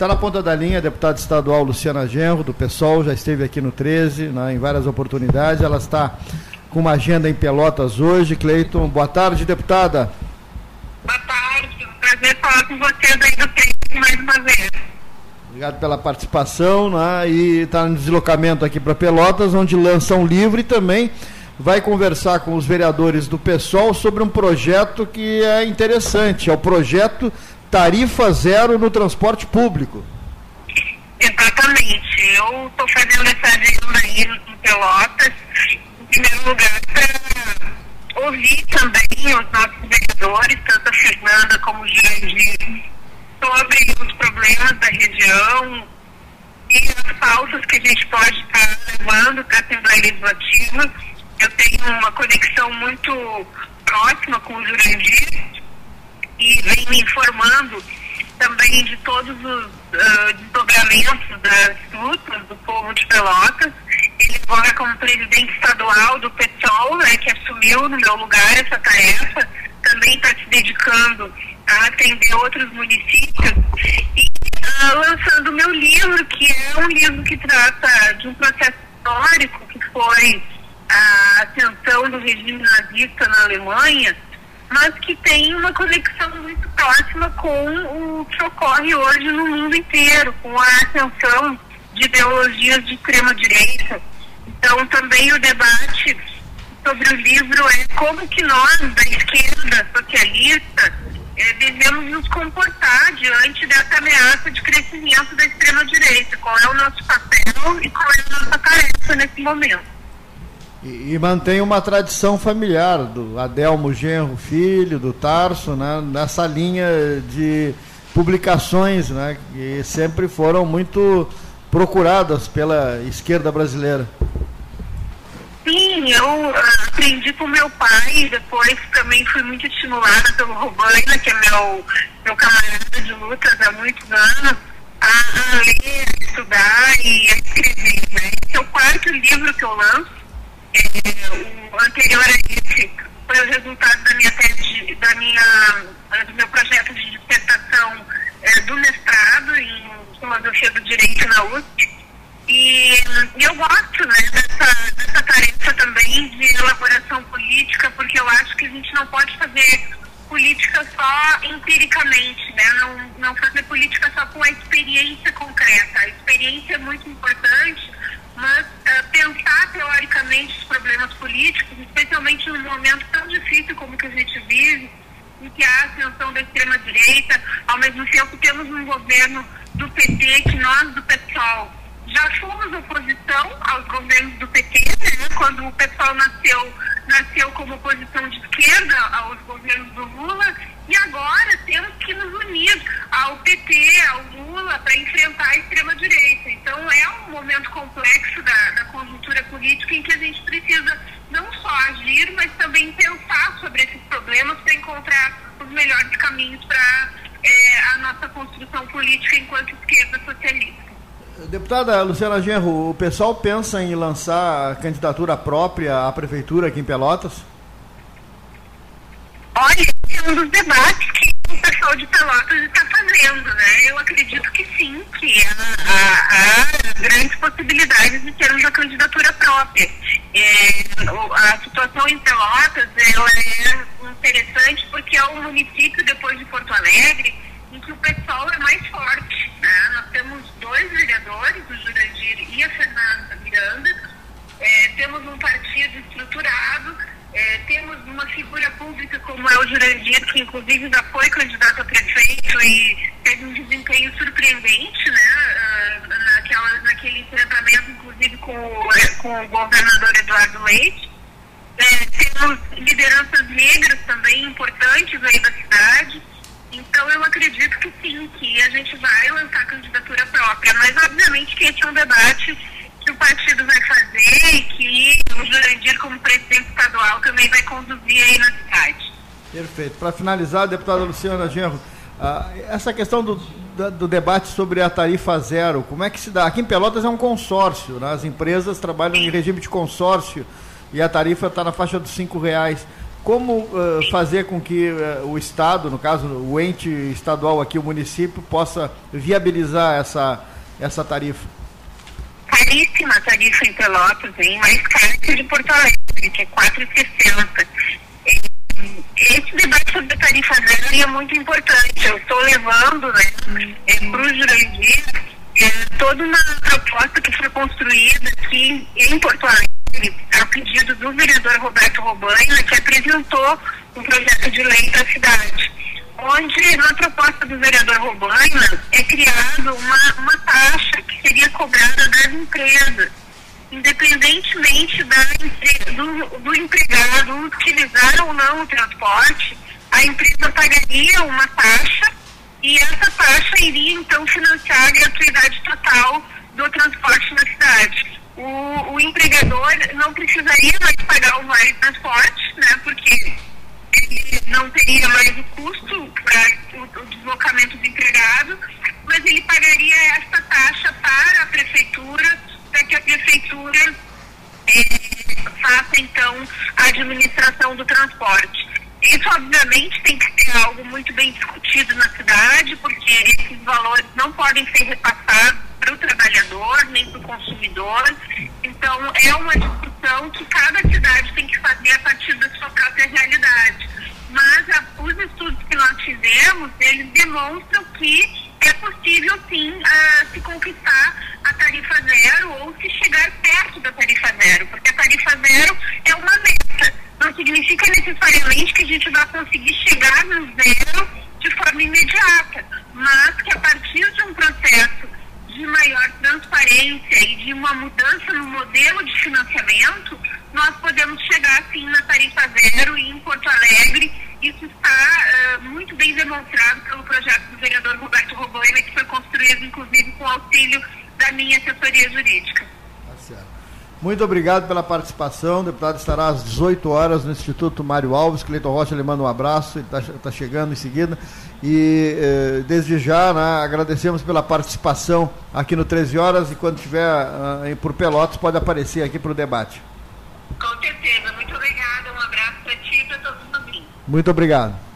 Está na ponta da linha a deputada estadual Luciana Genro, do PSOL, já esteve aqui no 13, né, em várias oportunidades. Ela está com uma agenda em Pelotas hoje. Cleiton, boa tarde, deputada. Boa tarde, prazer falar com vocês aí do 13 mais uma vez. Obrigado pela participação, né, e está no deslocamento aqui para Pelotas, onde lança um livro e também vai conversar com os vereadores do PSOL sobre um projeto que é interessante, é o projeto tarifa zero no transporte público. Exatamente. Eu estou fazendo essa agenda aí em Pelotas, em primeiro lugar, para ouvir também os nossos vereadores, tanto a Fernanda como o Jurandir, sobre os problemas da região e as pautas que a gente pode estar levando para a Assembleia Legislativa. Eu tenho uma conexão muito próxima com o Jurandir informando também de todos os uh, desdobramentos das lutas do povo de Pelotas. Ele agora como presidente estadual do PSOL, né, que assumiu no meu lugar essa tarefa, também está se dedicando a atender outros municípios e uh, lançando meu livro, que é um livro que trata de um processo histórico que foi a ascensão do regime nazista na Alemanha, mas que tem uma conexão muito próxima com o que ocorre hoje no mundo inteiro, com a ascensão de ideologias de extrema-direita. Então, também o debate sobre o livro é como que nós, da esquerda socialista, é, devemos nos comportar diante dessa ameaça de crescimento da extrema-direita. Qual é o nosso papel e qual é a nossa tarefa nesse momento. E, e, mantém uma tradição familiar do Adelmo Genro Filho, do Tarso, né, nessa linha de publicações né, que sempre foram muito procuradas pela esquerda brasileira. Sim, eu aprendi com meu pai, depois também fui muito estimulada pelo Robaina, que é meu, meu camarada de lutas há muitos anos, a, a ler, a estudar e a escrever. Né? Esse é o quarto livro que eu lanço é, o anterior a esse foi o resultado da minha tese, da minha, do meu projeto de dissertação é, do mestrado em filosofia do direito na USP. E, e eu gosto né, dessa, dessa tarefa também de elaboração política, porque eu acho que a gente não pode fazer política só empiricamente, né? não, não fazer política só com a experiência concreta. A experiência é muito importante, mas uh, pensar teoricamente os problemas políticos, especialmente num momento tão difícil como que a gente vive, em que há ascensão da extrema-direita, ao mesmo tempo temos um governo do PT, que nós do PSOL já fomos oposição aos governos do PT, né? quando o PSOL nasceu, nasceu como oposição de esquerda aos governos do Lula, e agora temos que nos unir ao PT, ao Lula, para enfrentar a extrema-direita. Então é um momento complexo da, da conjuntura política em que a gente precisa não só agir, mas também pensar sobre esses problemas para encontrar os melhores caminhos para é, a nossa construção política enquanto esquerda socialista. Deputada Luciana Genro, o pessoal pensa em lançar candidatura própria à prefeitura aqui em Pelotas? Olha, é um dos debates que o pessoal de Pelotas está fazendo, né? Eu acredito que sim, que há, há grandes possibilidades de ter uma candidatura própria. É, a situação em Pelotas ela é interessante porque é um município, depois de Porto Alegre, em que o pessoal é mais forte. Né? Nós temos dois vereadores, o Jurandir e a Fernanda Miranda, é, temos um partido estruturado, é, temos uma figura pública como é o Jurandir, que inclusive já foi candidato a prefeito e teve um desempenho surpreendente, né? Uh, naquela, naquele enfrentamento, inclusive com, com o governador Eduardo Leite. É, temos lideranças negras também importantes aí da cidade. Acredito que sim, que a gente vai lançar candidatura própria, mas obviamente que esse é um debate que o partido vai fazer e que o Jurandir, como presidente estadual, também vai conduzir aí na cidade. Perfeito. Para finalizar, deputada Luciana Genro, ah, essa questão do, do, debate sobre a tarifa zero, como é que se dá? Aqui em Pelotas é um consórcio, né? as empresas trabalham em regime de consórcio e a tarifa está na faixa dos cinco reais. Como uh, fazer com que uh, o Estado, no caso o ente estadual aqui, o município, possa viabilizar essa, essa tarifa? Caríssima tarifa em Pelotas, hein? mais cara que de Porto Alegre, que é 4,60. Esse debate sobre tarifa zero é muito importante. Eu estou levando né, é, para o Jurandir é, toda uma proposta que foi construída aqui em Porto Alegre pedido do vereador Roberto Robaina, que apresentou um projeto de lei para a cidade, onde na proposta do vereador Robaina é criado uma, uma taxa que seria cobrada das empresas, independentemente da, do, do empregado utilizar ou não o transporte, a empresa pagaria uma taxa e essa taxa iria então financiar a gratuidade total do transporte na cidade empregador não precisaria mais pagar o vale transporte, né, porque ele não teria mais o custo para o, o deslocamento do empregado, mas ele pagaria essa taxa para a prefeitura, para que a prefeitura é, faça então a administração do transporte. Isso, obviamente, tem que ser algo muito bem discutido na cidade, porque esses valores não podem ser repassados para o trabalhador, nem para o consumidor. Então, é uma discussão que cada cidade tem que fazer a partir da sua própria realidade. Mas a, os estudos que nós fizemos, eles demonstram que é possível, sim, uh, se conquistar a tarifa zero ou se chegar perto da tarifa zero, porque a tarifa zero é uma meta. Não significa necessariamente que a gente vai conseguir chegar no zero de forma imediata, mas que a partir de um processo de maior transparência e de uma mudança no modelo de financiamento, nós podemos chegar sim na tarifa zero e em Porto Alegre. Isso está uh, muito bem demonstrado pelo projeto do vereador Roberto Roboina, que foi construído inclusive com auxílio da minha assessoria jurídica. Muito obrigado pela participação. O deputado estará às 18 horas no Instituto Mário Alves. Cleiton Rocha lhe manda um abraço, ele está tá chegando em seguida. E eh, desde já né, agradecemos pela participação aqui no 13 Horas e quando estiver uh, por Pelotas pode aparecer aqui para o debate. Com certeza. Muito obrigada. Um abraço para ti e para todos os ouvintes. Muito obrigado.